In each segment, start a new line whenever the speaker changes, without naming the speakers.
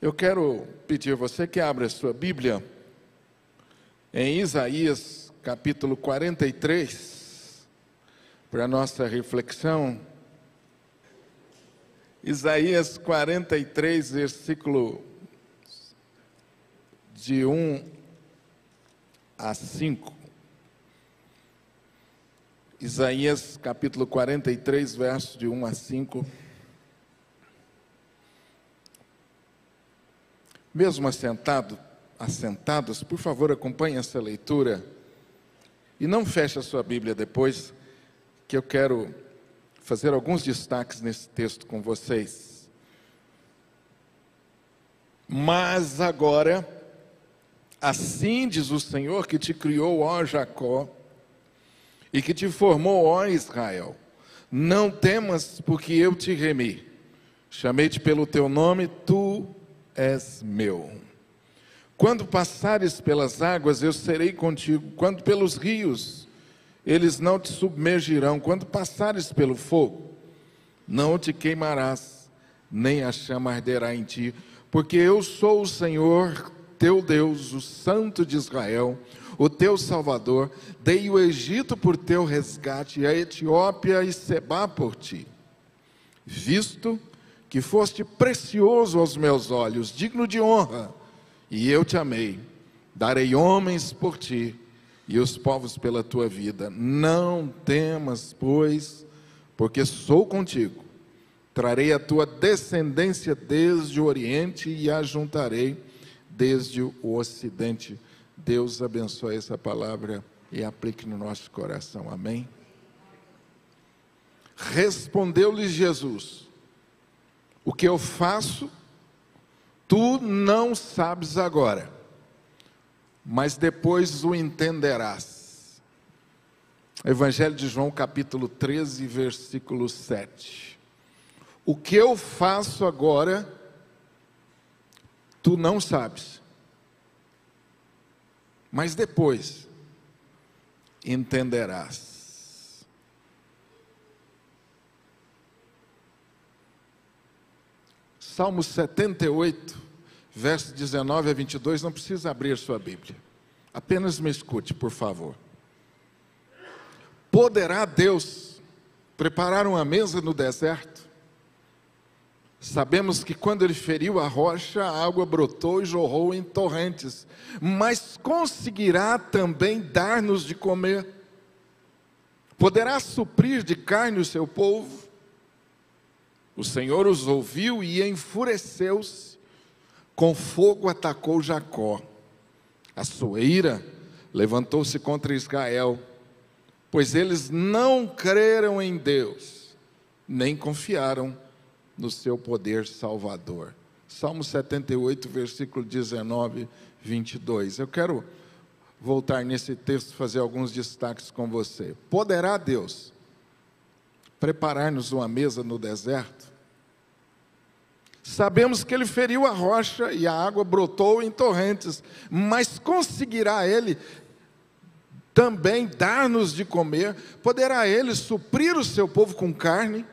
Eu quero pedir a você que abra a sua Bíblia em Isaías capítulo 43, para a nossa reflexão. Isaías 43, versículo de 1 a 5. Isaías capítulo 43, versos de 1 a 5. Mesmo assentado, assentados, por favor, acompanhe essa leitura. E não feche a sua Bíblia depois, que eu quero fazer alguns destaques nesse texto com vocês. Mas agora, assim diz o Senhor que te criou, ó Jacó, e que te formou, ó Israel. Não temas, porque eu te remi. Chamei-te pelo teu nome, tu és meu. Quando passares pelas águas, eu serei contigo. Quando pelos rios, eles não te submergirão. Quando passares pelo fogo, não te queimarás, nem a chama arderá em ti. Porque eu sou o Senhor, teu Deus, o Santo de Israel, o teu Salvador. Dei o Egito por teu resgate, e a Etiópia e Seba por ti. Visto que foste precioso aos meus olhos, digno de honra, e eu te amei. Darei homens por ti e os povos pela tua vida. Não temas, pois, porque sou contigo. Trarei a tua descendência desde o Oriente e a juntarei desde o Ocidente. Deus abençoe essa palavra e aplique no nosso coração. Amém? Respondeu-lhes Jesus: o que eu faço, tu não sabes agora, mas depois o entenderás. Evangelho de João, capítulo 13, versículo 7. O que eu faço agora, tu não sabes, mas depois entenderás. Salmo 78, versos 19 a 22, não precisa abrir sua Bíblia. Apenas me escute, por favor. Poderá Deus preparar uma mesa no deserto? Sabemos que quando ele feriu a rocha, a água brotou e jorrou em torrentes. Mas conseguirá também dar-nos de comer? Poderá suprir de carne o seu povo? O Senhor os ouviu e enfureceu-se, com fogo atacou Jacó. A sua ira levantou-se contra Israel, pois eles não creram em Deus, nem confiaram no seu poder salvador. Salmo 78, versículo 19, 22. Eu quero voltar nesse texto fazer alguns destaques com você. Poderá Deus preparar-nos uma mesa no deserto? Sabemos que ele feriu a rocha e a água brotou em torrentes, mas conseguirá ele também dar-nos de comer? Poderá ele suprir o seu povo com carne?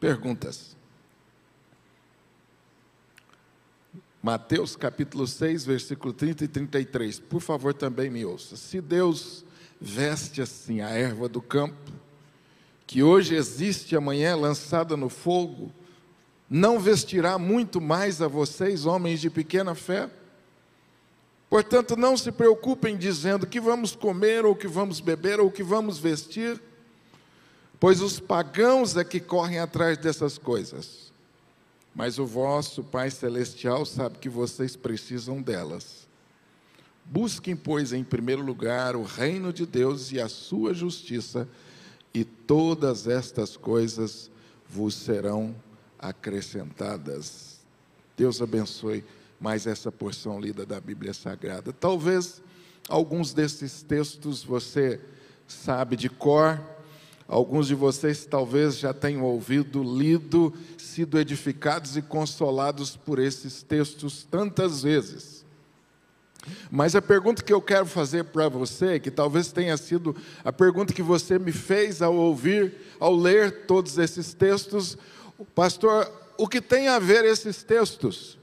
Perguntas. Mateus capítulo 6, versículo 30 e 33. Por favor, também me ouça. Se Deus veste assim a erva do campo, que hoje existe amanhã é lançada no fogo, não vestirá muito mais a vocês, homens de pequena fé? Portanto, não se preocupem dizendo que vamos comer, ou que vamos beber, ou que vamos vestir, pois os pagãos é que correm atrás dessas coisas. Mas o vosso Pai Celestial sabe que vocês precisam delas. Busquem, pois, em primeiro lugar o reino de Deus e a sua justiça, e todas estas coisas vos serão acrescentadas. Deus abençoe mais essa porção lida da Bíblia Sagrada. Talvez alguns desses textos você sabe de cor, alguns de vocês talvez já tenham ouvido, lido, sido edificados e consolados por esses textos tantas vezes. Mas a pergunta que eu quero fazer para você, que talvez tenha sido a pergunta que você me fez ao ouvir, ao ler todos esses textos, pastor o que tem a ver esses textos?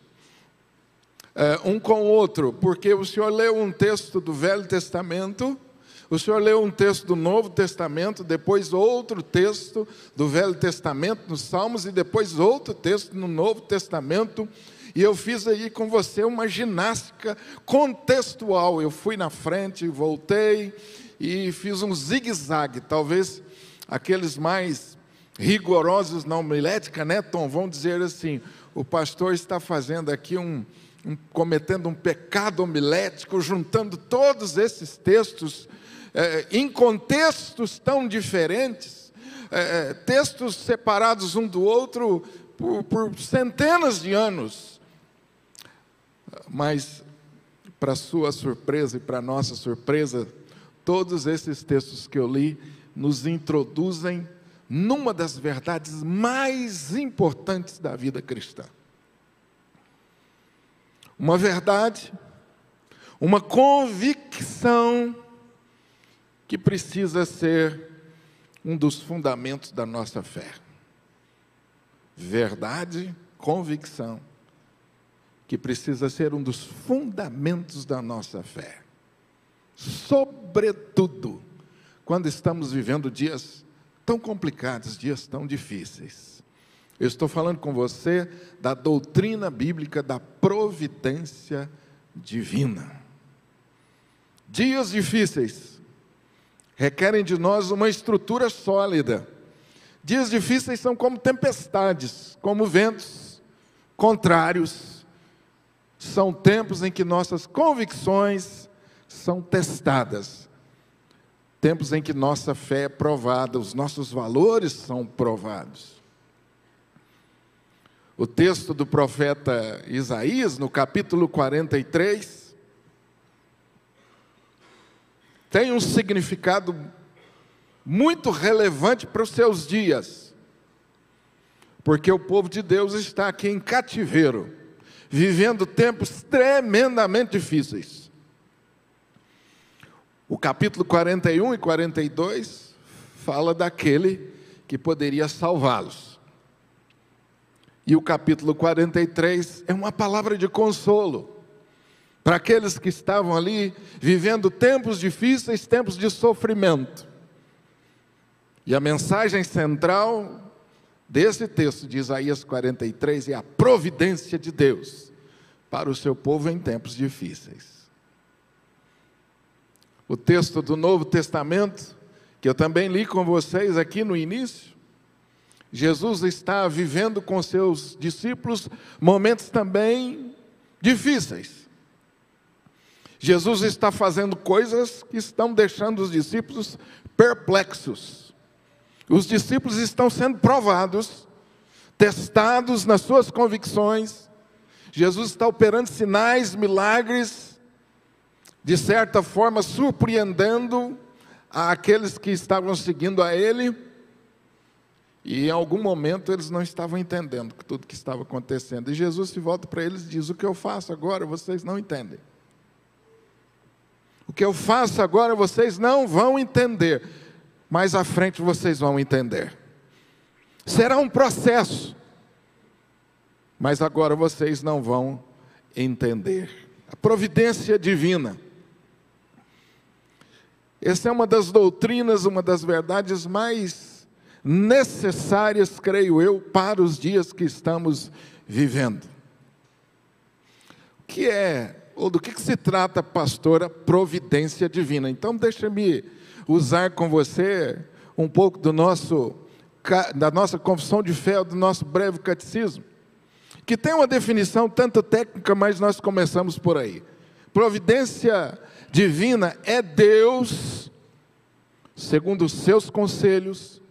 É, um com o outro, porque o senhor leu um texto do Velho Testamento, o senhor leu um texto do Novo Testamento, depois outro texto do Velho Testamento, nos Salmos, e depois outro texto no Novo Testamento, e eu fiz aí com você uma ginástica contextual. Eu fui na frente, voltei e fiz um zigue-zague, talvez aqueles mais rigorosos na homilética, né, Tom? Vão dizer assim: o pastor está fazendo aqui um, um cometendo um pecado homilético, juntando todos esses textos é, em contextos tão diferentes, é, é textos separados um do outro por, por centenas de anos. Mas, para sua surpresa e para nossa surpresa, todos esses textos que eu li nos introduzem numa das verdades mais importantes da vida cristã. Uma verdade, uma convicção que precisa ser um dos fundamentos da nossa fé. Verdade, convicção que precisa ser um dos fundamentos da nossa fé. Sobretudo, quando estamos vivendo dias tão complicados, dias tão difíceis. Eu estou falando com você da doutrina bíblica da providência divina. Dias difíceis requerem de nós uma estrutura sólida. Dias difíceis são como tempestades, como ventos contrários são tempos em que nossas convicções são testadas, tempos em que nossa fé é provada, os nossos valores são provados. O texto do profeta Isaías, no capítulo 43, tem um significado muito relevante para os seus dias, porque o povo de Deus está aqui em cativeiro vivendo tempos tremendamente difíceis. O capítulo 41 e 42 fala daquele que poderia salvá-los. E o capítulo 43 é uma palavra de consolo para aqueles que estavam ali vivendo tempos difíceis, tempos de sofrimento. E a mensagem central desse texto de Isaías 43 é a providência de Deus para o seu povo em tempos difíceis. O texto do Novo Testamento, que eu também li com vocês aqui no início, Jesus está vivendo com seus discípulos momentos também difíceis. Jesus está fazendo coisas que estão deixando os discípulos perplexos. Os discípulos estão sendo provados, testados nas suas convicções. Jesus está operando sinais, milagres, de certa forma surpreendendo aqueles que estavam seguindo a Ele. E em algum momento eles não estavam entendendo tudo que estava acontecendo. E Jesus se volta para eles e diz: O que eu faço agora vocês não entendem. O que eu faço agora vocês não vão entender. Mais à frente vocês vão entender. Será um processo, mas agora vocês não vão entender. A providência divina. Essa é uma das doutrinas, uma das verdades mais necessárias, creio eu, para os dias que estamos vivendo. O que é, ou do que, que se trata, pastora, providência divina? Então, deixa-me usar com você um pouco do nosso, da nossa confissão de fé, do nosso breve catecismo, que tem uma definição tanto técnica, mas nós começamos por aí. Providência divina é Deus, segundo os seus conselhos,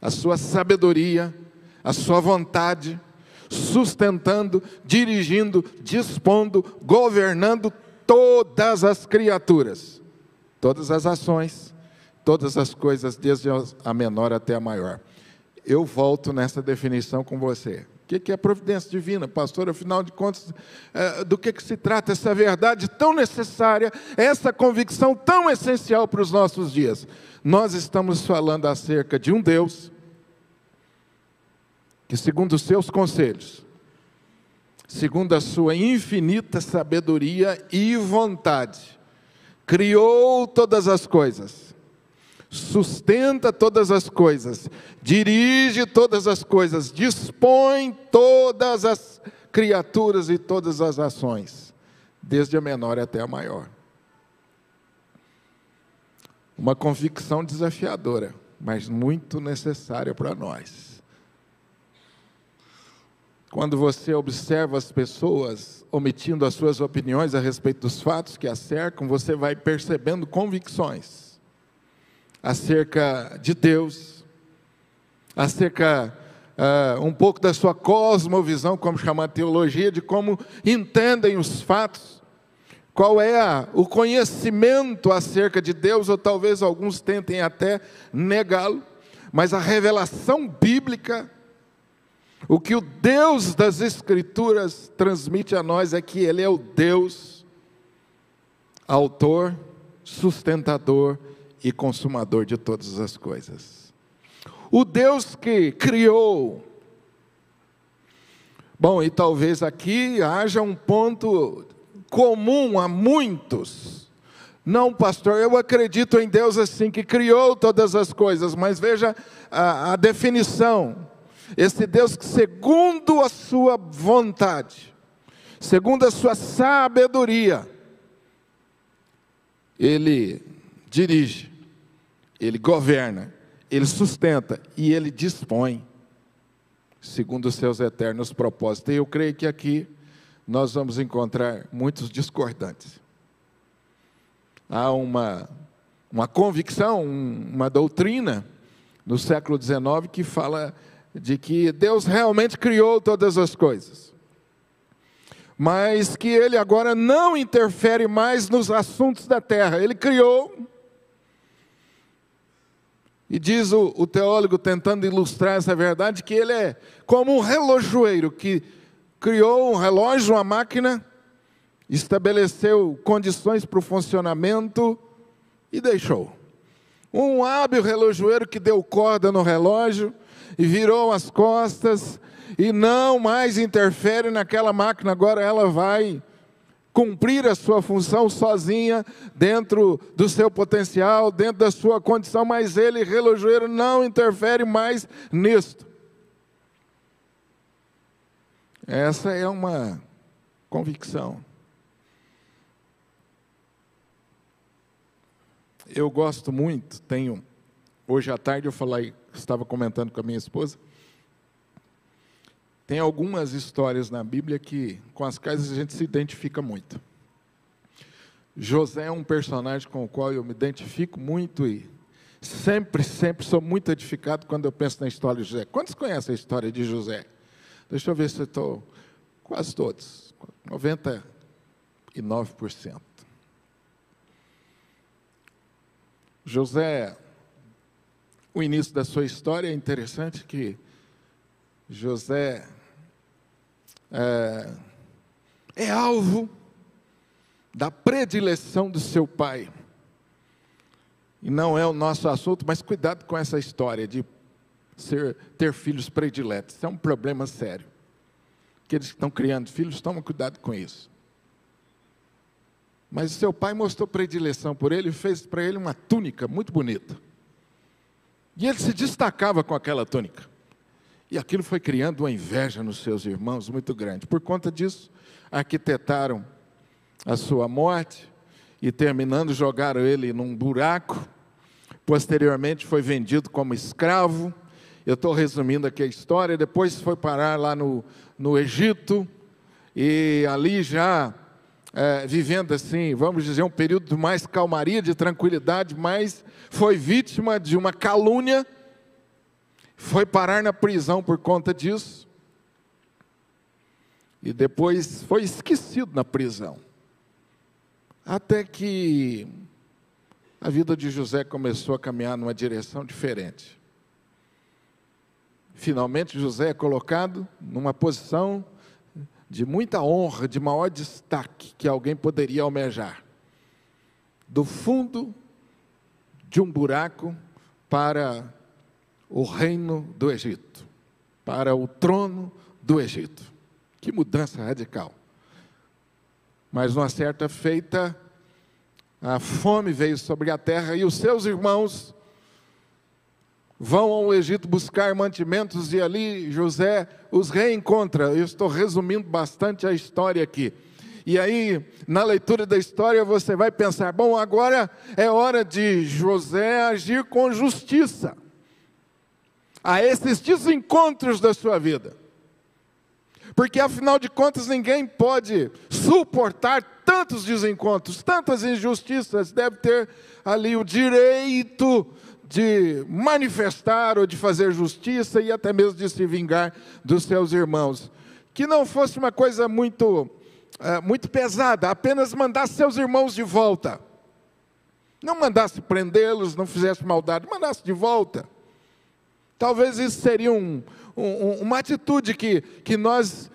a sua sabedoria, a sua vontade, sustentando, dirigindo, dispondo, governando todas as criaturas, todas as ações, todas as coisas, desde a menor até a maior. Eu volto nessa definição com você. O que é providência divina, pastor? Afinal de contas, é, do que, que se trata essa verdade tão necessária, essa convicção tão essencial para os nossos dias? Nós estamos falando acerca de um Deus que, segundo os seus conselhos, segundo a sua infinita sabedoria e vontade, criou todas as coisas, sustenta todas as coisas, dirige todas as coisas, dispõe todas as criaturas e todas as ações, desde a menor até a maior. Uma convicção desafiadora, mas muito necessária para nós. Quando você observa as pessoas omitindo as suas opiniões a respeito dos fatos que a cercam, você vai percebendo convicções acerca de Deus, acerca uh, um pouco da sua cosmovisão, como chama a teologia, de como entendem os fatos. Qual é a, o conhecimento acerca de Deus, ou talvez alguns tentem até negá-lo, mas a revelação bíblica, o que o Deus das Escrituras transmite a nós é que Ele é o Deus, autor, sustentador e consumador de todas as coisas. O Deus que criou. Bom, e talvez aqui haja um ponto comum a muitos. Não, pastor, eu acredito em Deus assim, que criou todas as coisas, mas veja a, a definição. Esse Deus que, segundo a sua vontade, segundo a sua sabedoria, ele dirige, ele governa, ele sustenta e ele dispõe, segundo os seus eternos propósitos. E eu creio que aqui nós vamos encontrar muitos discordantes. Há uma, uma convicção, uma doutrina no século XIX que fala de que Deus realmente criou todas as coisas, mas que Ele agora não interfere mais nos assuntos da terra. Ele criou, e diz o, o teólogo tentando ilustrar essa verdade, que Ele é como um relojoeiro que criou um relógio, uma máquina, estabeleceu condições para o funcionamento e deixou. Um hábil relojoeiro que deu corda no relógio e virou as costas e não mais interfere naquela máquina, agora ela vai cumprir a sua função sozinha, dentro do seu potencial, dentro da sua condição, mas ele, relojoeiro, não interfere mais nisto. Essa é uma convicção. Eu gosto muito, tenho. Hoje à tarde eu falei, estava comentando com a minha esposa. Tem algumas histórias na Bíblia que, com as quais a gente se identifica muito. José é um personagem com o qual eu me identifico muito e sempre, sempre sou muito edificado quando eu penso na história de José. Quantos conhecem a história de José? Deixa eu ver se estou. Quase todos. 99%. José, o início da sua história é interessante que José é, é alvo da predileção do seu pai. E não é o nosso assunto, mas cuidado com essa história de ser, ter filhos prediletos. Isso é um problema sério. Aqueles que estão criando filhos, tomem cuidado com isso. Mas seu pai mostrou predileção por ele e fez para ele uma túnica muito bonita. E ele se destacava com aquela túnica. E aquilo foi criando uma inveja nos seus irmãos muito grande. Por conta disso, arquitetaram a sua morte e, terminando, jogaram ele num buraco. Posteriormente, foi vendido como escravo eu estou resumindo aqui a história. Depois foi parar lá no, no Egito, e ali já é, vivendo assim, vamos dizer, um período de mais calmaria, de tranquilidade, mas foi vítima de uma calúnia, foi parar na prisão por conta disso, e depois foi esquecido na prisão. Até que a vida de José começou a caminhar numa direção diferente. Finalmente, José é colocado numa posição de muita honra, de maior destaque que alguém poderia almejar. Do fundo de um buraco para o reino do Egito. para o trono do Egito. Que mudança radical. Mas numa certa feita, a fome veio sobre a terra e os seus irmãos vão ao Egito buscar mantimentos e ali José os reencontra. Eu estou resumindo bastante a história aqui. E aí, na leitura da história, você vai pensar: bom, agora é hora de José agir com justiça a esses desencontros da sua vida. Porque afinal de contas ninguém pode suportar tantos desencontros, tantas injustiças, deve ter ali o direito de manifestar ou de fazer justiça e até mesmo de se vingar dos seus irmãos. Que não fosse uma coisa muito, é, muito pesada, apenas mandasse seus irmãos de volta. Não mandasse prendê-los, não fizesse maldade, mandasse de volta. Talvez isso seria um, um, uma atitude que, que nós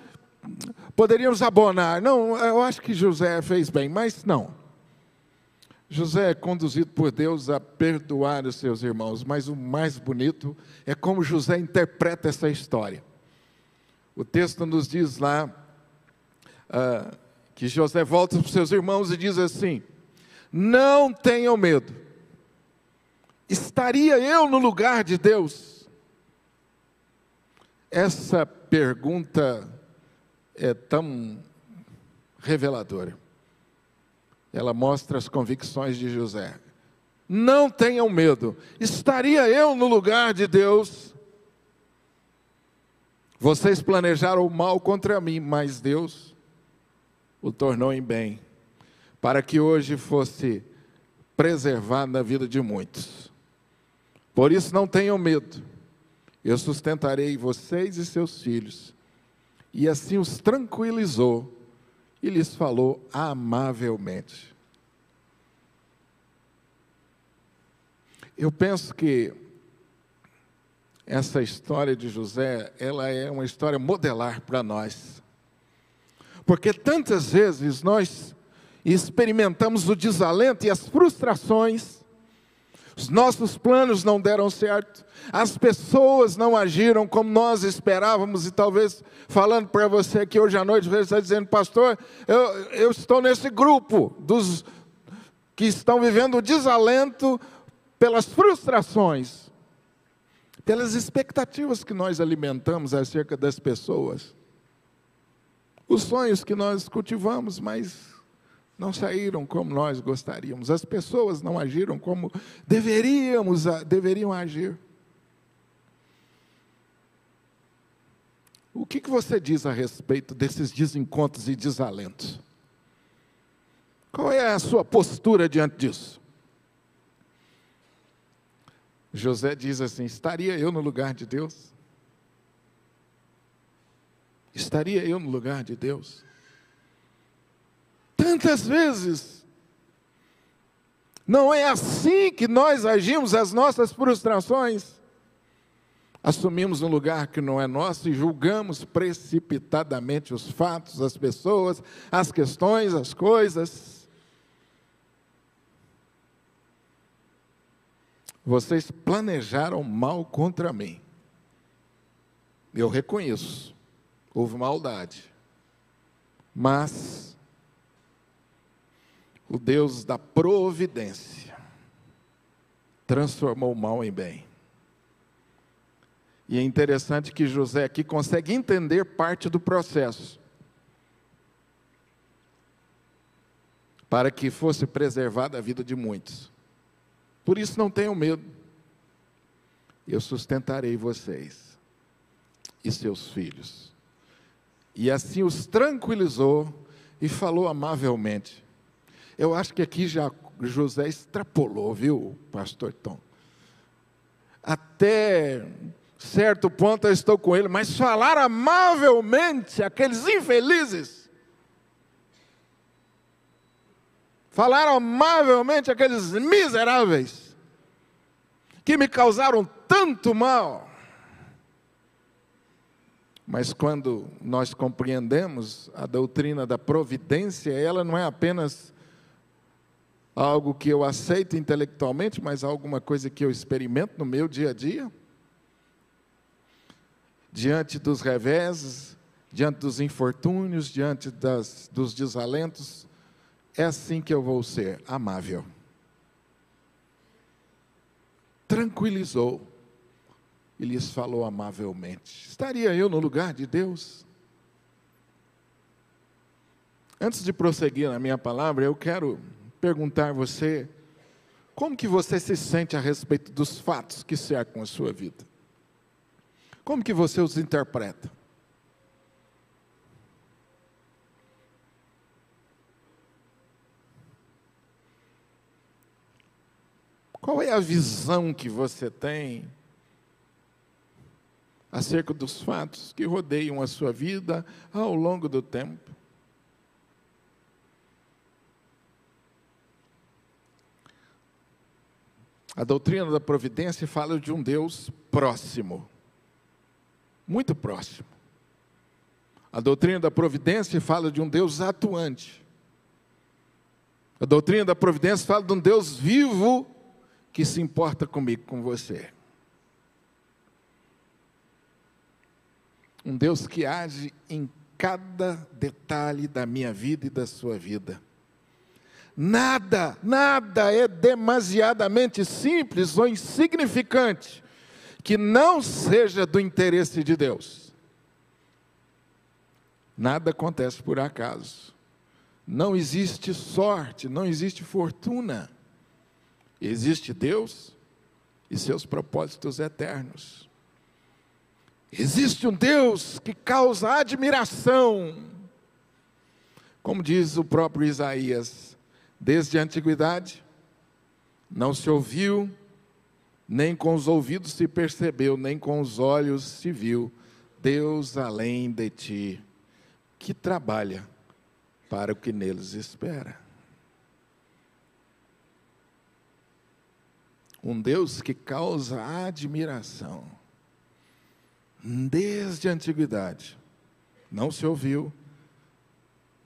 poderíamos abonar. Não, eu acho que José fez bem, mas não. José é conduzido por Deus a perdoar os seus irmãos, mas o mais bonito é como José interpreta essa história. O texto nos diz lá uh, que José volta para os seus irmãos e diz assim: Não tenham medo, estaria eu no lugar de Deus? Essa pergunta é tão reveladora. Ela mostra as convicções de José. Não tenham medo. Estaria eu no lugar de Deus? Vocês planejaram o mal contra mim, mas Deus o tornou em bem, para que hoje fosse preservado na vida de muitos. Por isso não tenham medo. Eu sustentarei vocês e seus filhos. E assim os tranquilizou e lhes falou amavelmente. Eu penso que essa história de José, ela é uma história modelar para nós. Porque tantas vezes nós experimentamos o desalento e as frustrações os nossos planos não deram certo, as pessoas não agiram como nós esperávamos, e talvez falando para você aqui hoje à noite, você está dizendo, pastor, eu, eu estou nesse grupo dos que estão vivendo o desalento pelas frustrações, pelas expectativas que nós alimentamos acerca das pessoas, os sonhos que nós cultivamos, mas não saíram como nós gostaríamos. As pessoas não agiram como deveríamos, deveriam agir. O que, que você diz a respeito desses desencontros e desalentos? Qual é a sua postura diante disso? José diz assim: estaria eu no lugar de Deus? Estaria eu no lugar de Deus? Tantas vezes. Não é assim que nós agimos as nossas frustrações. Assumimos um lugar que não é nosso e julgamos precipitadamente os fatos, as pessoas, as questões, as coisas. Vocês planejaram mal contra mim. Eu reconheço, houve maldade. Mas o Deus da providência transformou o mal em bem. E é interessante que José aqui consegue entender parte do processo. Para que fosse preservada a vida de muitos. Por isso não tenham medo. Eu sustentarei vocês e seus filhos. E assim os tranquilizou e falou amavelmente: eu acho que aqui já José extrapolou, viu, pastor Tom? Até certo ponto eu estou com ele, mas falar amavelmente aqueles infelizes. Falar amavelmente aqueles miseráveis que me causaram tanto mal. Mas quando nós compreendemos a doutrina da providência, ela não é apenas algo que eu aceito intelectualmente, mas alguma coisa que eu experimento no meu dia a dia? diante dos reveses, diante dos infortúnios, diante das, dos desalentos, é assim que eu vou ser, amável. Tranquilizou e lhes falou amavelmente. Estaria eu no lugar de Deus? Antes de prosseguir na minha palavra, eu quero perguntar a você como que você se sente a respeito dos fatos que cercam a sua vida? Como que você os interpreta? Qual é a visão que você tem acerca dos fatos que rodeiam a sua vida ao longo do tempo? A doutrina da providência fala de um Deus próximo, muito próximo. A doutrina da providência fala de um Deus atuante. A doutrina da providência fala de um Deus vivo que se importa comigo, com você. Um Deus que age em cada detalhe da minha vida e da sua vida. Nada, nada é demasiadamente simples ou insignificante que não seja do interesse de Deus. Nada acontece por acaso. Não existe sorte, não existe fortuna. Existe Deus e seus propósitos eternos. Existe um Deus que causa admiração. Como diz o próprio Isaías, Desde a antiguidade, não se ouviu, nem com os ouvidos se percebeu, nem com os olhos se viu, Deus além de ti, que trabalha para o que neles espera. Um Deus que causa admiração. Desde a antiguidade, não se ouviu,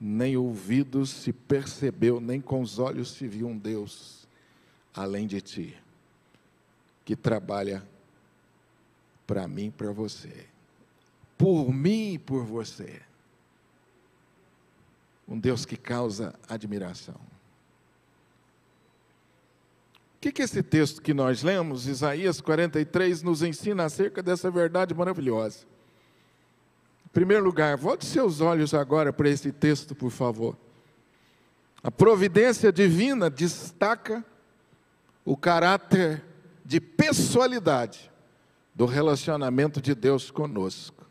nem ouvidos se percebeu, nem com os olhos se viu um Deus além de ti, que trabalha para mim e para você, por mim e por você. Um Deus que causa admiração. O que, que esse texto que nós lemos, Isaías 43, nos ensina acerca dessa verdade maravilhosa? Primeiro lugar, volte seus olhos agora para esse texto, por favor. A providência divina destaca o caráter de pessoalidade do relacionamento de Deus conosco.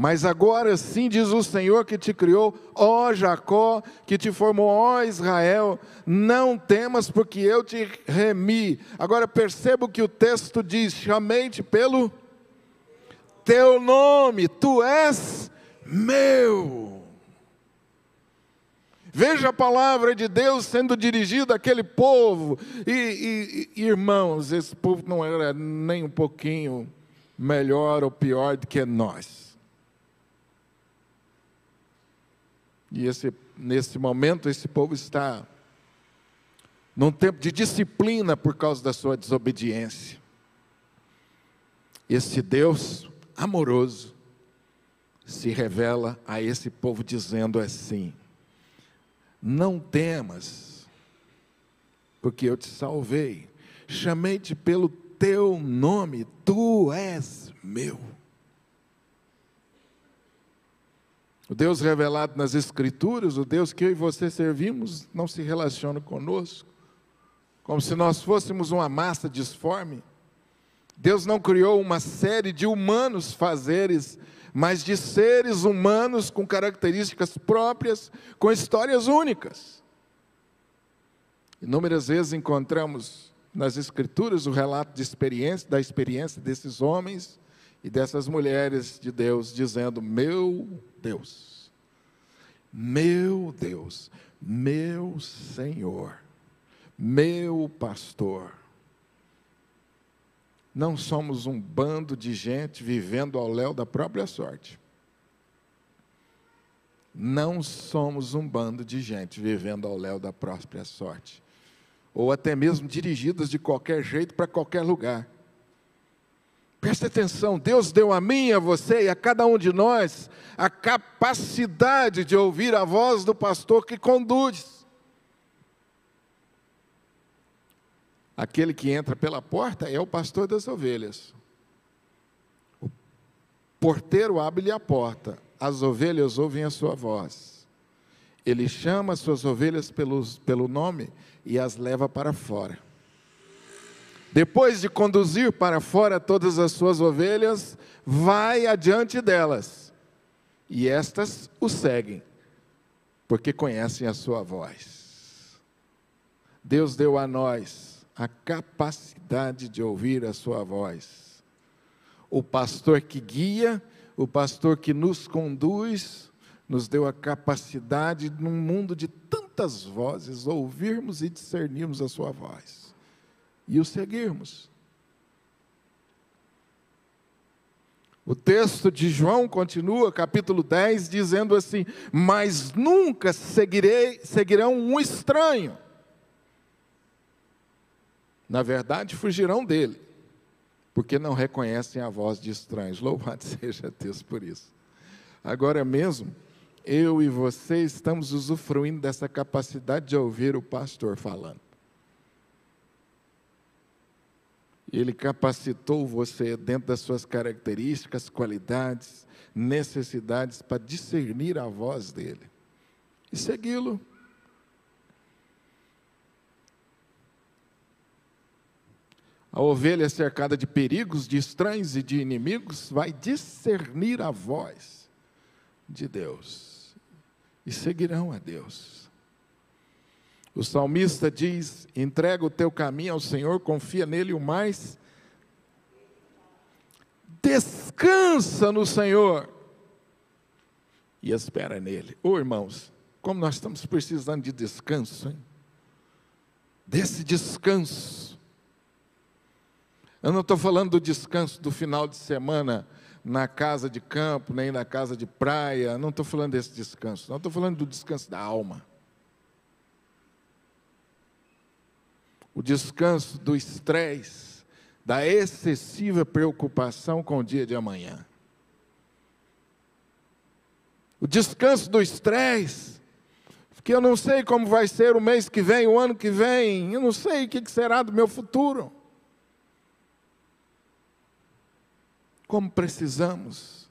Mas agora sim diz o Senhor que te criou, ó Jacó, que te formou, ó Israel, não temas, porque eu te remi. Agora perceba o que o texto diz: chamei-te pelo teu nome, tu és meu. Veja a palavra de Deus sendo dirigida àquele povo, e, e, irmãos, esse povo não era nem um pouquinho melhor ou pior do que nós. E esse, nesse momento, esse povo está num tempo de disciplina por causa da sua desobediência. Esse Deus amoroso, se revela a esse povo dizendo assim: Não temas, porque eu te salvei, chamei-te pelo teu nome, tu és meu. O Deus revelado nas Escrituras, o Deus que eu e você servimos, não se relaciona conosco, como se nós fôssemos uma massa disforme. Deus não criou uma série de humanos fazeres, mas de seres humanos com características próprias, com histórias únicas. Inúmeras vezes encontramos nas Escrituras o relato de experiência, da experiência desses homens e dessas mulheres de Deus, dizendo: Meu Deus, meu Deus, meu Senhor, meu pastor. Não somos um bando de gente vivendo ao léu da própria sorte. Não somos um bando de gente vivendo ao léu da própria sorte. Ou até mesmo dirigidas de qualquer jeito para qualquer lugar. Preste atenção, Deus deu a mim, a você e a cada um de nós a capacidade de ouvir a voz do pastor que conduz. Aquele que entra pela porta é o pastor das ovelhas. O porteiro abre-lhe a porta, as ovelhas ouvem a sua voz. Ele chama as suas ovelhas pelos, pelo nome e as leva para fora. Depois de conduzir para fora todas as suas ovelhas, vai adiante delas. E estas o seguem, porque conhecem a sua voz. Deus deu a nós a capacidade de ouvir a sua voz. O pastor que guia, o pastor que nos conduz, nos deu a capacidade, num mundo de tantas vozes, ouvirmos e discernirmos a sua voz e o seguirmos. O texto de João continua, capítulo 10, dizendo assim: Mas nunca seguirei, seguirão um estranho. Na verdade, fugirão dele, porque não reconhecem a voz de estranhos. Louvado seja Deus por isso. Agora mesmo, eu e você estamos usufruindo dessa capacidade de ouvir o pastor falando. Ele capacitou você dentro das suas características, qualidades, necessidades para discernir a voz dele e segui-lo. A ovelha cercada de perigos, de estranhos e de inimigos vai discernir a voz de Deus e seguirão a Deus. O salmista diz: entrega o teu caminho ao Senhor, confia nele o mais. Descansa no Senhor e espera nele. Ô oh, irmãos, como nós estamos precisando de descanso, hein? Desse descanso. Eu não estou falando do descanso do final de semana na casa de campo, nem na casa de praia, não estou falando desse descanso, não estou falando do descanso da alma. o descanso do estresse, da excessiva preocupação com o dia de amanhã. O descanso do estresse, porque eu não sei como vai ser o mês que vem, o ano que vem, eu não sei o que será do meu futuro. Como precisamos.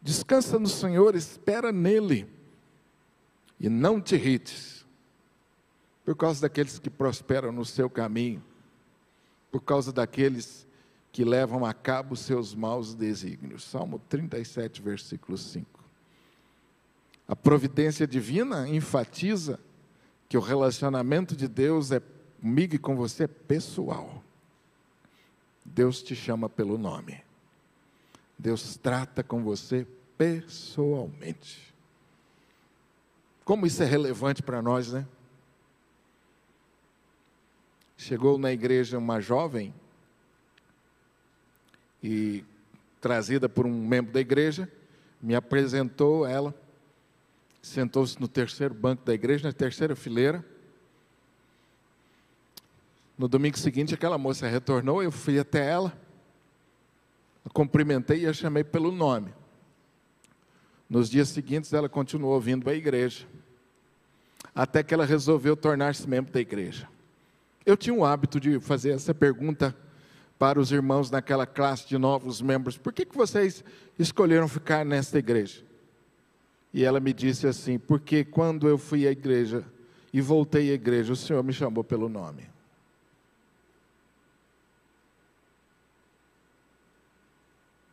Descansa no Senhor, espera nele. E não te irrites por causa daqueles que prosperam no seu caminho, por causa daqueles que levam a cabo seus maus desígnios. Salmo 37, versículo 5. A providência divina enfatiza que o relacionamento de Deus é comigo e com você é pessoal. Deus te chama pelo nome. Deus trata com você pessoalmente. Como isso é relevante para nós, né? chegou na igreja uma jovem e trazida por um membro da igreja, me apresentou ela, sentou-se no terceiro banco da igreja, na terceira fileira. No domingo seguinte, aquela moça retornou, eu fui até ela, a cumprimentei e a chamei pelo nome. Nos dias seguintes, ela continuou vindo à igreja, até que ela resolveu tornar-se membro da igreja. Eu tinha o hábito de fazer essa pergunta para os irmãos naquela classe de novos membros: por que, que vocês escolheram ficar nesta igreja? E ela me disse assim: porque quando eu fui à igreja e voltei à igreja, o Senhor me chamou pelo nome.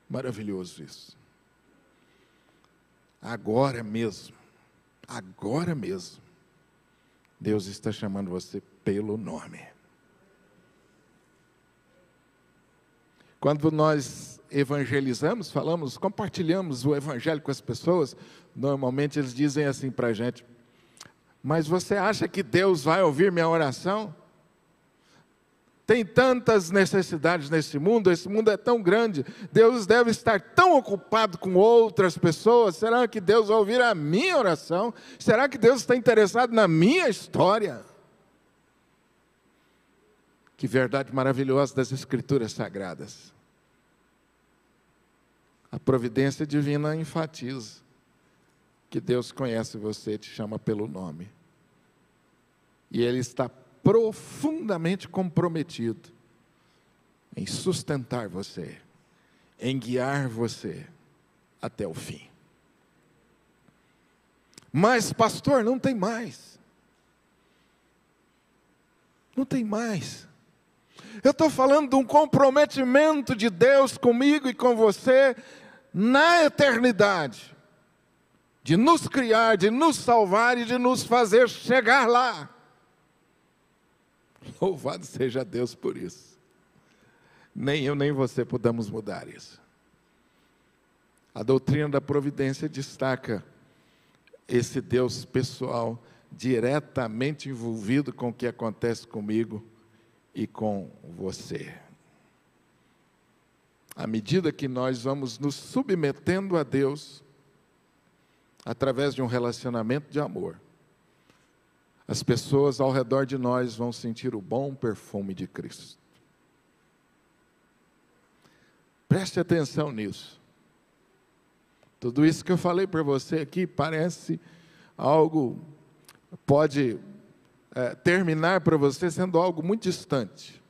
Maravilhoso isso. Agora mesmo, agora mesmo, Deus está chamando você pelo nome. Quando nós evangelizamos, falamos, compartilhamos o evangelho com as pessoas, normalmente eles dizem assim para a gente: Mas você acha que Deus vai ouvir minha oração? Tem tantas necessidades nesse mundo, esse mundo é tão grande, Deus deve estar tão ocupado com outras pessoas. Será que Deus vai ouvir a minha oração? Será que Deus está interessado na minha história? Que verdade maravilhosa das Escrituras Sagradas. A providência divina enfatiza que Deus conhece você, te chama pelo nome. E Ele está profundamente comprometido em sustentar você, em guiar você até o fim. Mas, pastor, não tem mais. Não tem mais. Eu estou falando de um comprometimento de Deus comigo e com você na eternidade, de nos criar, de nos salvar e de nos fazer chegar lá. Louvado seja Deus por isso. Nem eu nem você podemos mudar isso. A doutrina da providência destaca esse Deus pessoal diretamente envolvido com o que acontece comigo e com você. À medida que nós vamos nos submetendo a Deus, através de um relacionamento de amor, as pessoas ao redor de nós vão sentir o bom perfume de Cristo. Preste atenção nisso. Tudo isso que eu falei para você aqui parece algo, pode é, terminar para você sendo algo muito distante,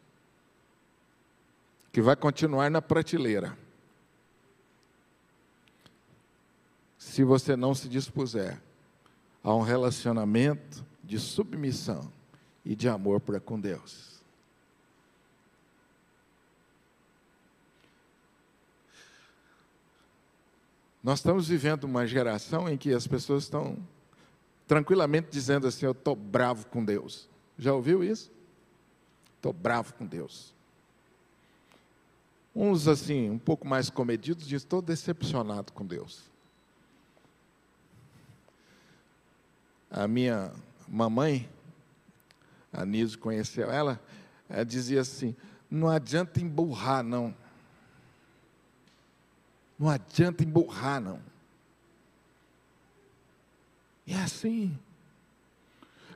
que vai continuar na prateleira. Se você não se dispuser a um relacionamento de submissão e de amor para com Deus. Nós estamos vivendo uma geração em que as pessoas estão tranquilamente dizendo assim: Eu estou bravo com Deus. Já ouviu isso? Estou bravo com Deus. Uns, assim, um pouco mais comedidos, dizem: Estou decepcionado com Deus. A minha mamãe, a Nise conheceu ela, ela dizia assim: Não adianta emburrar, não. Não adianta emburrar, não. E é assim.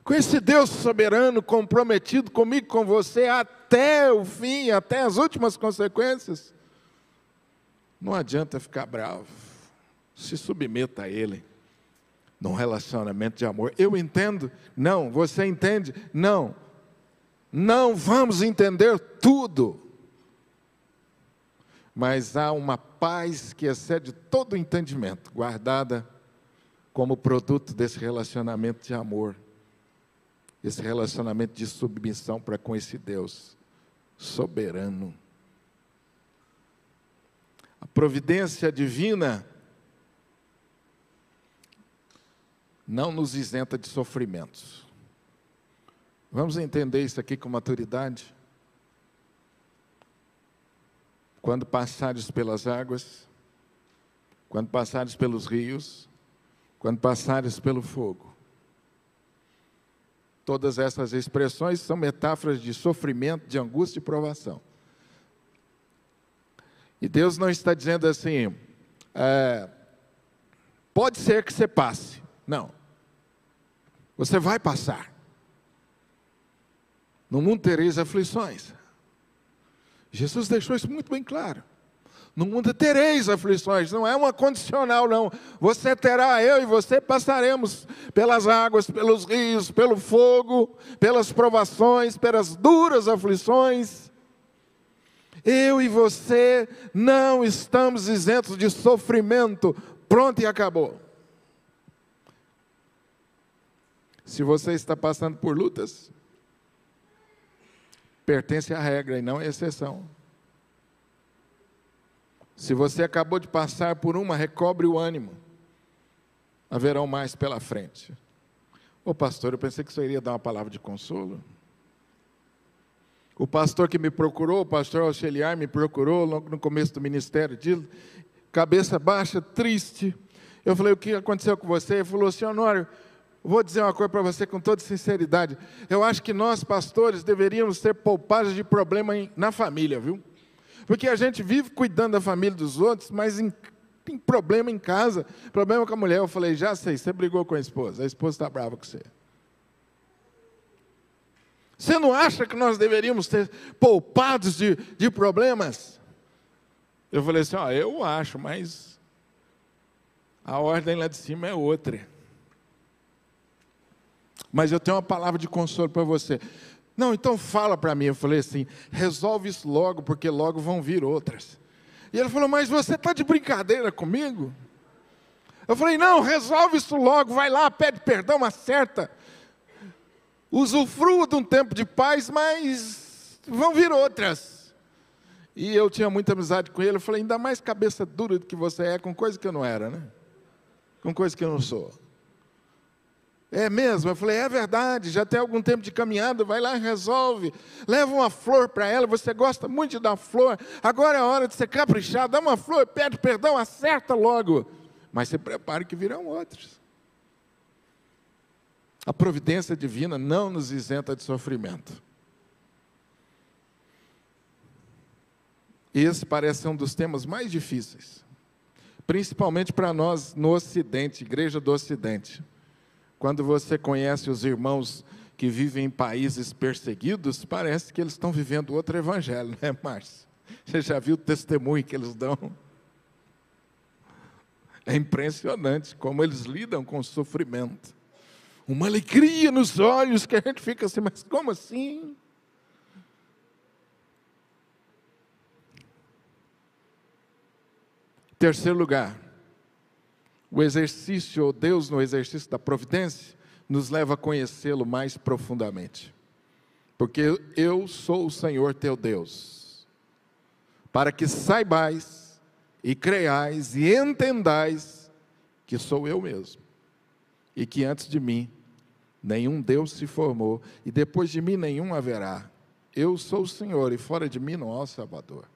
Com esse Deus soberano comprometido comigo, com você, até o fim, até as últimas consequências, não adianta ficar bravo. Se submeta a Ele num relacionamento de amor. Eu entendo? Não. Você entende? Não. Não vamos entender tudo. Mas há uma paz que excede todo o entendimento, guardada como produto desse relacionamento de amor, esse relacionamento de submissão para com esse Deus soberano. A providência divina não nos isenta de sofrimentos. Vamos entender isso aqui com maturidade? Quando passares pelas águas, quando passares pelos rios, quando passares pelo fogo. Todas essas expressões são metáforas de sofrimento, de angústia e provação. E Deus não está dizendo assim, é, pode ser que você passe. Não. Você vai passar. No mundo tereis aflições. Jesus deixou isso muito bem claro. No mundo tereis aflições, não é uma condicional, não. Você terá, eu e você passaremos pelas águas, pelos rios, pelo fogo, pelas provações, pelas duras aflições. Eu e você não estamos isentos de sofrimento. Pronto e acabou. Se você está passando por lutas, pertence à regra e não à exceção. Se você acabou de passar por uma, recobre o ânimo. Haverão mais pela frente. Ô pastor, eu pensei que o senhor iria dar uma palavra de consolo. O pastor que me procurou, o pastor auxiliar, me procurou logo no começo do ministério, de cabeça baixa, triste. Eu falei: O que aconteceu com você? Ele falou: Senhor Honório, vou dizer uma coisa para você com toda sinceridade. Eu acho que nós, pastores, deveríamos ser poupados de problema na família, viu? Porque a gente vive cuidando da família dos outros, mas em, tem problema em casa, problema com a mulher. Eu falei, já sei, você brigou com a esposa, a esposa está brava com você. Você não acha que nós deveríamos ter poupados de, de problemas? Eu falei assim: Ó, eu acho, mas a ordem lá de cima é outra. Mas eu tenho uma palavra de consolo para você. Não, então fala para mim. Eu falei assim: resolve isso logo, porque logo vão vir outras. E ele falou: Mas você está de brincadeira comigo? Eu falei: Não, resolve isso logo, vai lá, pede perdão, acerta. Usufrua de um tempo de paz, mas vão vir outras. E eu tinha muita amizade com ele. Eu falei: Ainda mais cabeça dura do que você é, com coisa que eu não era, né? Com coisa que eu não sou. É mesmo? Eu falei, é verdade, já tem algum tempo de caminhada, vai lá e resolve. Leva uma flor para ela, você gosta muito dar flor. Agora é a hora de ser caprichar, dá uma flor, pede perdão, acerta logo. Mas se prepare que virão outros. A providência divina não nos isenta de sofrimento. Esse parece ser um dos temas mais difíceis, principalmente para nós no Ocidente, Igreja do Ocidente. Quando você conhece os irmãos que vivem em países perseguidos, parece que eles estão vivendo outro evangelho, não é, Márcio? Você já viu o testemunho que eles dão? É impressionante como eles lidam com o sofrimento. Uma alegria nos olhos que a gente fica assim, mas como assim? Terceiro lugar, o exercício, ou Deus no exercício da providência, nos leva a conhecê-lo mais profundamente. Porque eu sou o Senhor teu Deus, para que saibais e creiais e entendais que sou eu mesmo, e que antes de mim nenhum Deus se formou, e depois de mim nenhum haverá. Eu sou o Senhor, e fora de mim não há Salvador.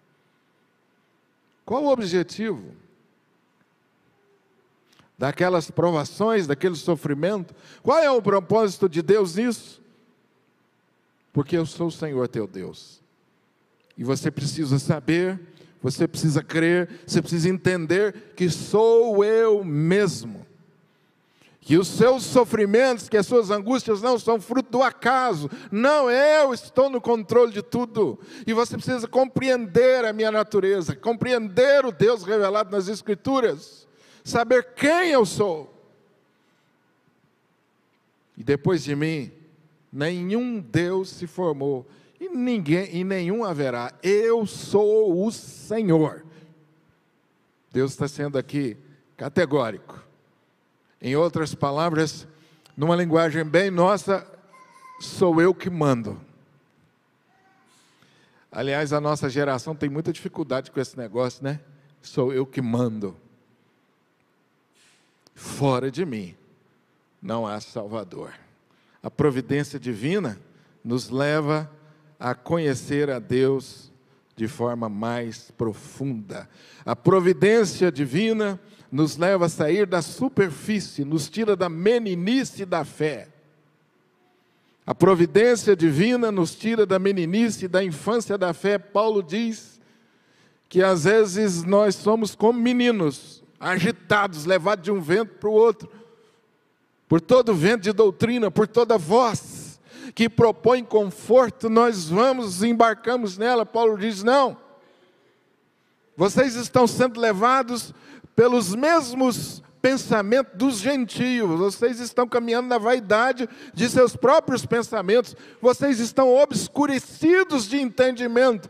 Qual o objetivo? Daquelas provações, daquele sofrimento. Qual é o propósito de Deus nisso? Porque eu sou o Senhor teu Deus. E você precisa saber, você precisa crer, você precisa entender que sou eu mesmo. Que os seus sofrimentos, que as suas angústias não são fruto do acaso. Não, eu estou no controle de tudo. E você precisa compreender a minha natureza, compreender o Deus revelado nas Escrituras saber quem eu sou. E depois de mim, nenhum Deus se formou, e ninguém e nenhum haverá. Eu sou o Senhor. Deus está sendo aqui categórico. Em outras palavras, numa linguagem bem nossa, sou eu que mando. Aliás, a nossa geração tem muita dificuldade com esse negócio, né? Sou eu que mando. Fora de mim não há Salvador. A providência divina nos leva a conhecer a Deus de forma mais profunda. A providência divina nos leva a sair da superfície, nos tira da meninice da fé. A providência divina nos tira da meninice, da infância da fé. Paulo diz que às vezes nós somos como meninos, agitados, levados de um vento para o outro, por todo vento de doutrina, por toda voz que propõe conforto, nós vamos, embarcamos nela. Paulo diz: não, vocês estão sendo levados pelos mesmos pensamentos dos gentios, vocês estão caminhando na vaidade de seus próprios pensamentos, vocês estão obscurecidos de entendimento,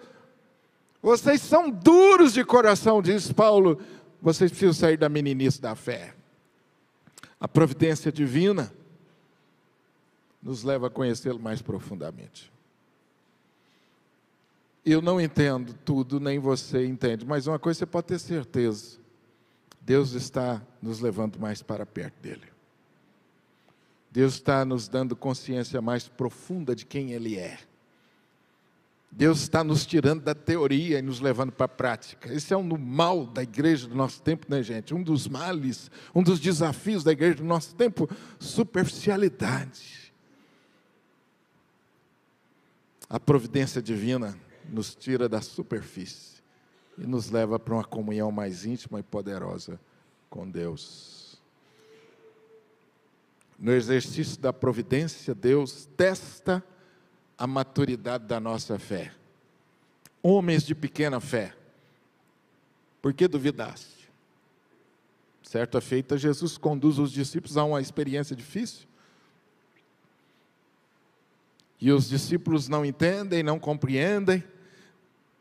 vocês são duros de coração, diz Paulo vocês precisam sair da meninice da fé. A providência divina nos leva a conhecê-lo mais profundamente. Eu não entendo tudo, nem você entende, mas uma coisa você pode ter certeza: Deus está nos levando mais para perto dele. Deus está nos dando consciência mais profunda de quem Ele é. Deus está nos tirando da teoria e nos levando para a prática. Esse é um mal da igreja do nosso tempo, né, gente? Um dos males, um dos desafios da igreja do nosso tempo, superficialidade. A providência divina nos tira da superfície e nos leva para uma comunhão mais íntima e poderosa com Deus. No exercício da providência, Deus testa a maturidade da nossa fé. Homens de pequena fé. Por que duvidaste? Certa feita, Jesus conduz os discípulos a uma experiência difícil. E os discípulos não entendem, não compreendem,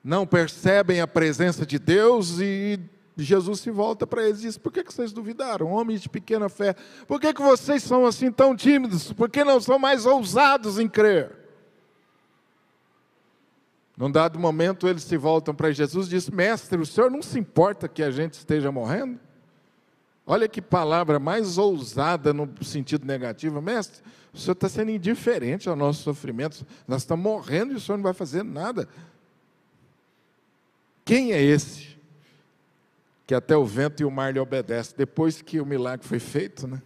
não percebem a presença de Deus e Jesus se volta para eles e diz: Por que vocês duvidaram, homens de pequena fé? Por que vocês são assim tão tímidos? Por que não são mais ousados em crer? Num dado momento, eles se voltam para Jesus e dizem: Mestre, o senhor não se importa que a gente esteja morrendo? Olha que palavra mais ousada no sentido negativo. Mestre, o senhor está sendo indiferente ao nosso sofrimento. Nós estamos morrendo e o senhor não vai fazer nada. Quem é esse que até o vento e o mar lhe obedecem? Depois que o milagre foi feito, né?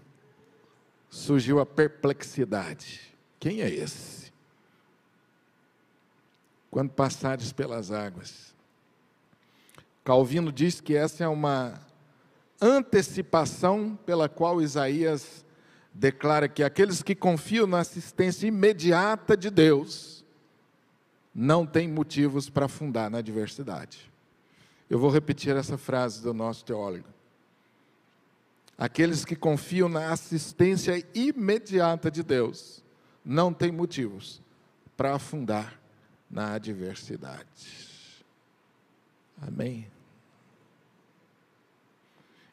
Surgiu a perplexidade. Quem é esse? Quando passares pelas águas. Calvino diz que essa é uma antecipação pela qual Isaías declara que aqueles que confiam na assistência imediata de Deus não têm motivos para afundar na adversidade. Eu vou repetir essa frase do nosso teólogo. Aqueles que confiam na assistência imediata de Deus não têm motivos para afundar na adversidade. Amém?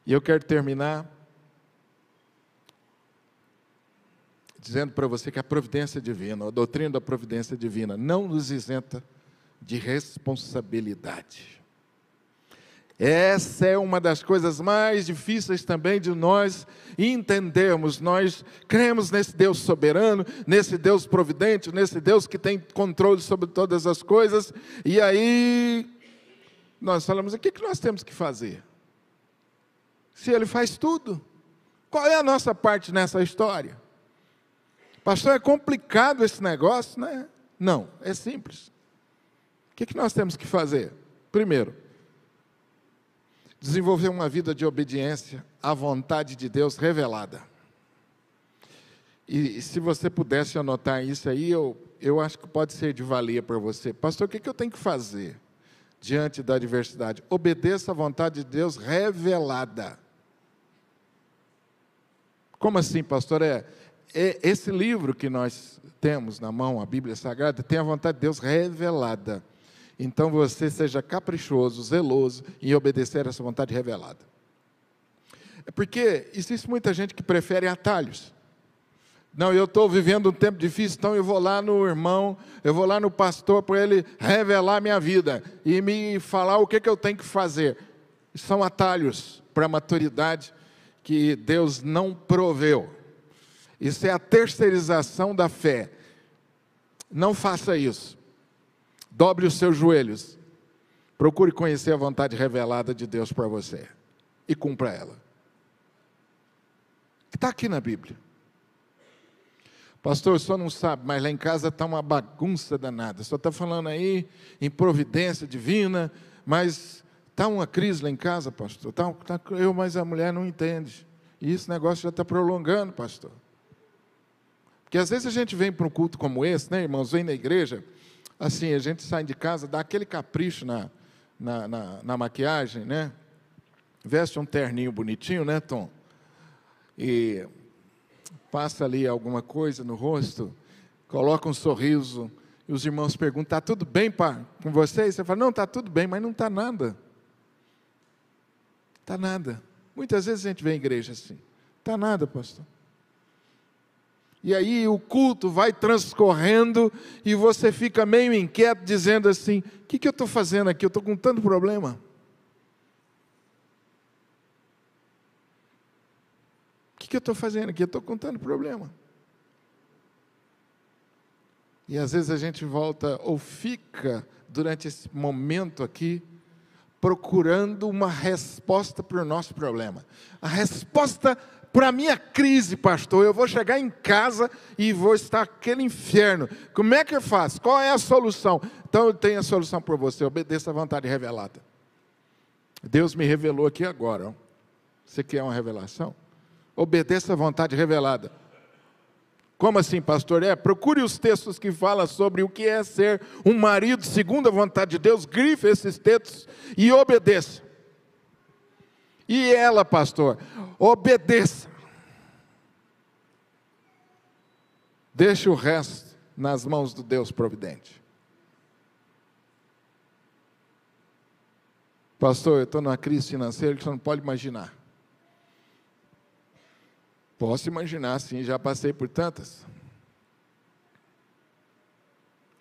E eu quero terminar dizendo para você que a providência divina, a doutrina da providência divina, não nos isenta de responsabilidade. Essa é uma das coisas mais difíceis também de nós entendermos. Nós cremos nesse Deus soberano, nesse Deus providente, nesse Deus que tem controle sobre todas as coisas, e aí nós falamos: o que nós temos que fazer? se ele faz tudo? Qual é a nossa parte nessa história? Pastor, é complicado esse negócio, né? Não, é simples. O que, que nós temos que fazer? Primeiro, desenvolver uma vida de obediência à vontade de Deus revelada. E, se você pudesse anotar isso aí, eu, eu acho que pode ser de valia para você. Pastor, o que, que eu tenho que fazer diante da adversidade? Obedeça à vontade de Deus revelada. Como assim, pastor? É, é, esse livro que nós temos na mão, a Bíblia Sagrada, tem a vontade de Deus revelada. Então você seja caprichoso, zeloso em obedecer essa vontade revelada. É porque existe muita gente que prefere atalhos. Não, eu estou vivendo um tempo difícil, então eu vou lá no irmão, eu vou lá no pastor para ele revelar minha vida e me falar o que, que eu tenho que fazer. São atalhos para a maturidade que Deus não proveu. Isso é a terceirização da fé. Não faça isso. Dobre os seus joelhos. Procure conhecer a vontade revelada de Deus para você e cumpra ela. Está aqui na Bíblia. Pastor, o senhor não sabe, mas lá em casa está uma bagunça danada. O senhor está falando aí em providência divina, mas Está uma crise lá em casa, pastor. Tá, tá, eu, mas a mulher não entende. E esse negócio já está prolongando, pastor. Porque às vezes a gente vem para um culto como esse, né, irmãos? Vem na igreja, assim, a gente sai de casa, dá aquele capricho na, na, na, na maquiagem, né? Veste um terninho bonitinho, né, Tom? E passa ali alguma coisa no rosto, coloca um sorriso, e os irmãos perguntam: está tudo bem pá, com vocês? Você fala: não, está tudo bem, mas não está nada. Está nada. Muitas vezes a gente vê em igreja assim. Está nada, pastor. E aí o culto vai transcorrendo e você fica meio inquieto, dizendo assim: o que, que eu estou fazendo aqui? Eu estou com tanto problema. O que, que eu estou fazendo aqui? Eu estou com tanto problema. E às vezes a gente volta ou fica durante esse momento aqui procurando uma resposta para o nosso problema. A resposta para a minha crise, pastor, eu vou chegar em casa e vou estar aquele inferno. Como é que eu faço? Qual é a solução? Então eu tenho a solução para você, obedeça à vontade revelada. Deus me revelou aqui agora. Você quer uma revelação? Obedeça à vontade revelada. Como assim, pastor? É, procure os textos que falam sobre o que é ser um marido segundo a vontade de Deus, grife esses textos e obedeça. E ela, pastor, obedeça. Deixe o resto nas mãos do Deus providente. Pastor, eu estou numa crise financeira que você não pode imaginar. Posso imaginar, sim, já passei por tantas.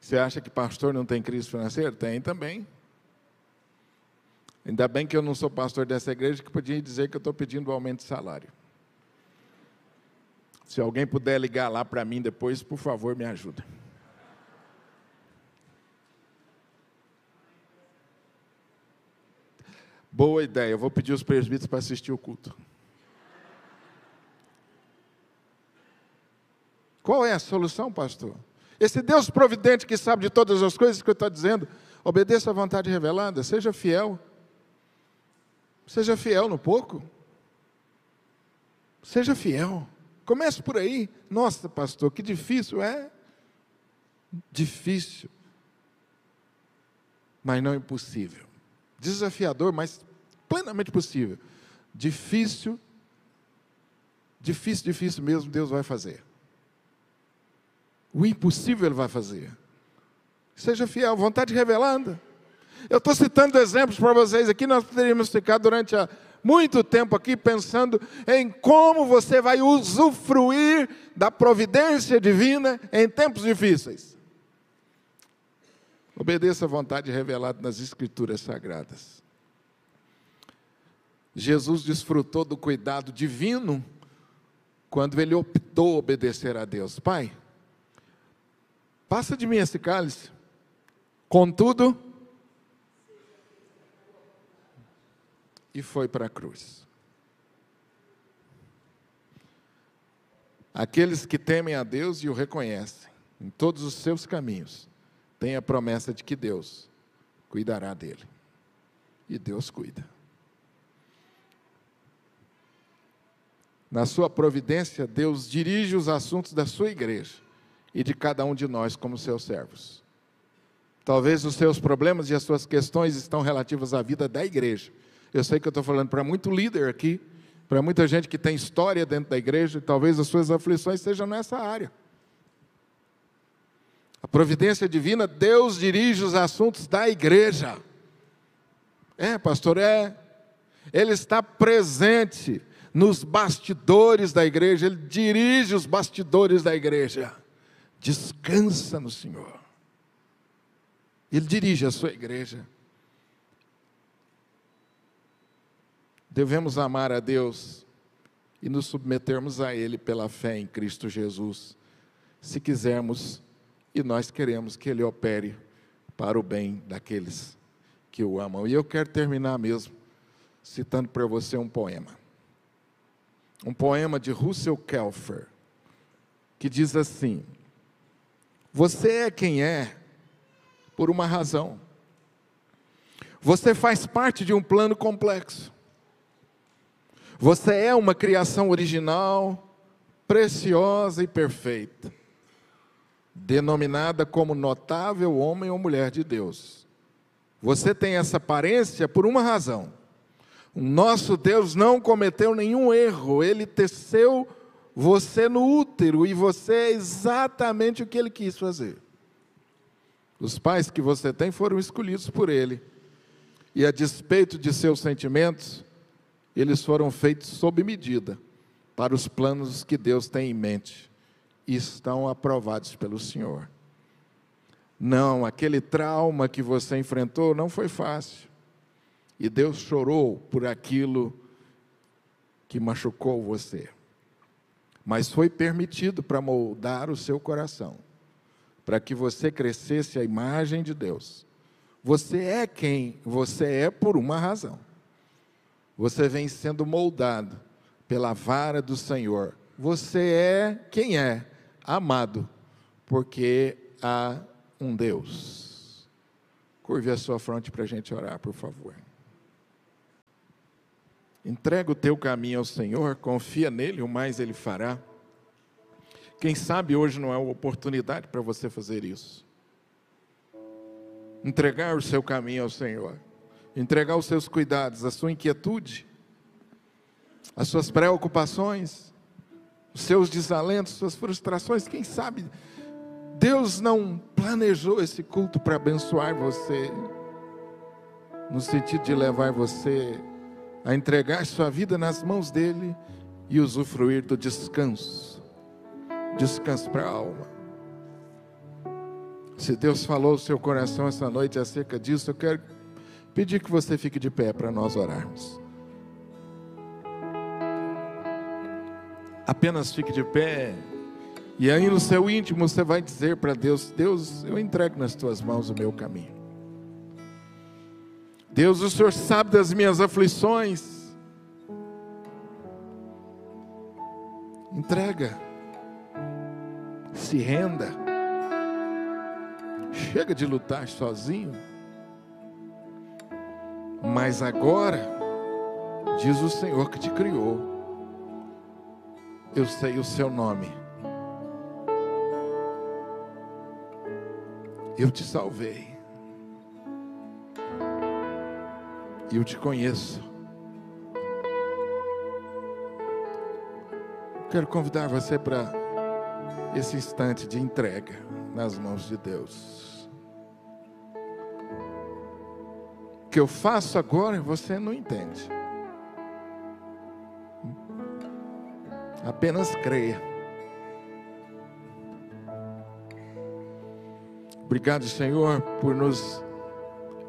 Você acha que pastor não tem crise financeira? Tem também. Ainda bem que eu não sou pastor dessa igreja que podia dizer que eu estou pedindo aumento de salário. Se alguém puder ligar lá para mim depois, por favor, me ajuda. Boa ideia, eu vou pedir os presbíteros para assistir o culto. Qual é a solução, pastor? Esse Deus providente que sabe de todas as coisas que eu estou dizendo, obedeça à vontade revelada, seja fiel. Seja fiel no pouco. Seja fiel. Comece por aí. Nossa, pastor, que difícil é. Difícil, mas não impossível. Desafiador, mas plenamente possível. Difícil, difícil, difícil mesmo, Deus vai fazer. O impossível Ele vai fazer. Seja fiel, vontade revelada. Eu estou citando exemplos para vocês aqui, nós poderíamos ficar durante a, muito tempo aqui pensando em como você vai usufruir da providência divina em tempos difíceis. Obedeça à vontade revelada nas Escrituras Sagradas. Jesus desfrutou do cuidado divino quando ele optou obedecer a Deus. Pai, Passa de mim esse cálice. Contudo, e foi para a cruz. Aqueles que temem a Deus e o reconhecem em todos os seus caminhos, têm a promessa de que Deus cuidará dele. E Deus cuida. Na sua providência, Deus dirige os assuntos da sua igreja e de cada um de nós como seus servos. Talvez os seus problemas e as suas questões estão relativas à vida da igreja. Eu sei que eu estou falando para muito líder aqui, para muita gente que tem história dentro da igreja, e talvez as suas aflições sejam nessa área. A providência divina, Deus dirige os assuntos da igreja. É, pastor, é. Ele está presente nos bastidores da igreja, ele dirige os bastidores da igreja. Descansa no Senhor. Ele dirige a sua igreja. Devemos amar a Deus e nos submetermos a Ele pela fé em Cristo Jesus, se quisermos e nós queremos que Ele opere para o bem daqueles que o amam. E eu quero terminar mesmo citando para você um poema. Um poema de Russell Kelfer, que diz assim: você é quem é por uma razão. Você faz parte de um plano complexo. Você é uma criação original, preciosa e perfeita, denominada como notável homem ou mulher de Deus. Você tem essa aparência por uma razão. O nosso Deus não cometeu nenhum erro, ele teceu você no útero e você é exatamente o que ele quis fazer. Os pais que você tem foram escolhidos por ele. E a despeito de seus sentimentos, eles foram feitos sob medida para os planos que Deus tem em mente e estão aprovados pelo Senhor. Não, aquele trauma que você enfrentou não foi fácil. E Deus chorou por aquilo que machucou você mas foi permitido para moldar o seu coração, para que você crescesse a imagem de Deus. Você é quem você é por uma razão. Você vem sendo moldado pela vara do Senhor. Você é quem é, amado, porque há um Deus. Curve a sua fronte para a gente orar, por favor. Entrega o teu caminho ao Senhor, confia nele, o mais ele fará. Quem sabe hoje não é uma oportunidade para você fazer isso. Entregar o seu caminho ao Senhor, entregar os seus cuidados, a sua inquietude, as suas preocupações, os seus desalentos, suas frustrações, quem sabe Deus não planejou esse culto para abençoar você, no sentido de levar você a entregar sua vida nas mãos dele e usufruir do descanso descanso para a alma. Se Deus falou o seu coração essa noite acerca disso, eu quero pedir que você fique de pé para nós orarmos. Apenas fique de pé. E aí no seu íntimo você vai dizer para Deus: Deus, eu entrego nas tuas mãos o meu caminho. Deus, o Senhor sabe das minhas aflições. Entrega. Se renda. Chega de lutar sozinho. Mas agora, diz o Senhor que te criou, eu sei o seu nome. Eu te salvei. Eu te conheço. Quero convidar você para esse instante de entrega nas mãos de Deus. Que eu faço agora você não entende. Apenas creia. Obrigado, Senhor, por nos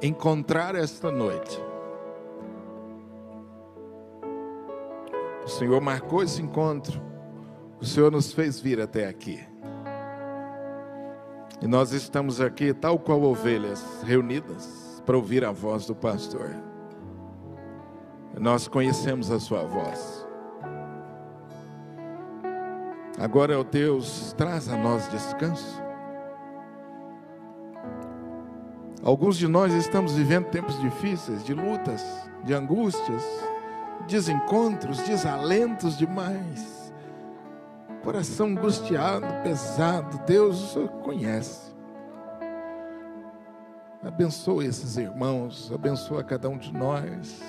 encontrar esta noite. O Senhor marcou esse encontro o Senhor nos fez vir até aqui. E nós estamos aqui, tal qual ovelhas, reunidas para ouvir a voz do pastor. Nós conhecemos a sua voz. Agora, ó Deus, traz a nós descanso. Alguns de nós estamos vivendo tempos difíceis, de lutas, de angústias, desencontros, desalentos demais coração angustiado, pesado. Deus, o Senhor conhece. Abençoa esses irmãos, abençoa cada um de nós.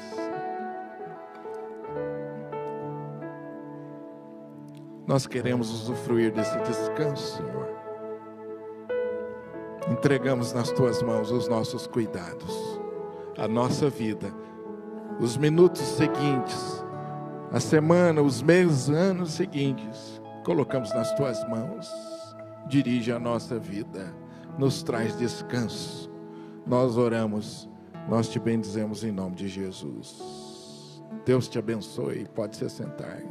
Nós queremos usufruir desse descanso, Senhor. Entregamos nas tuas mãos os nossos cuidados, a nossa vida, os minutos seguintes, a semana, os meses, anos seguintes colocamos nas tuas mãos. Dirige a nossa vida, nos traz descanso. Nós oramos, nós te bendizemos em nome de Jesus. Deus te abençoe. Pode se sentar.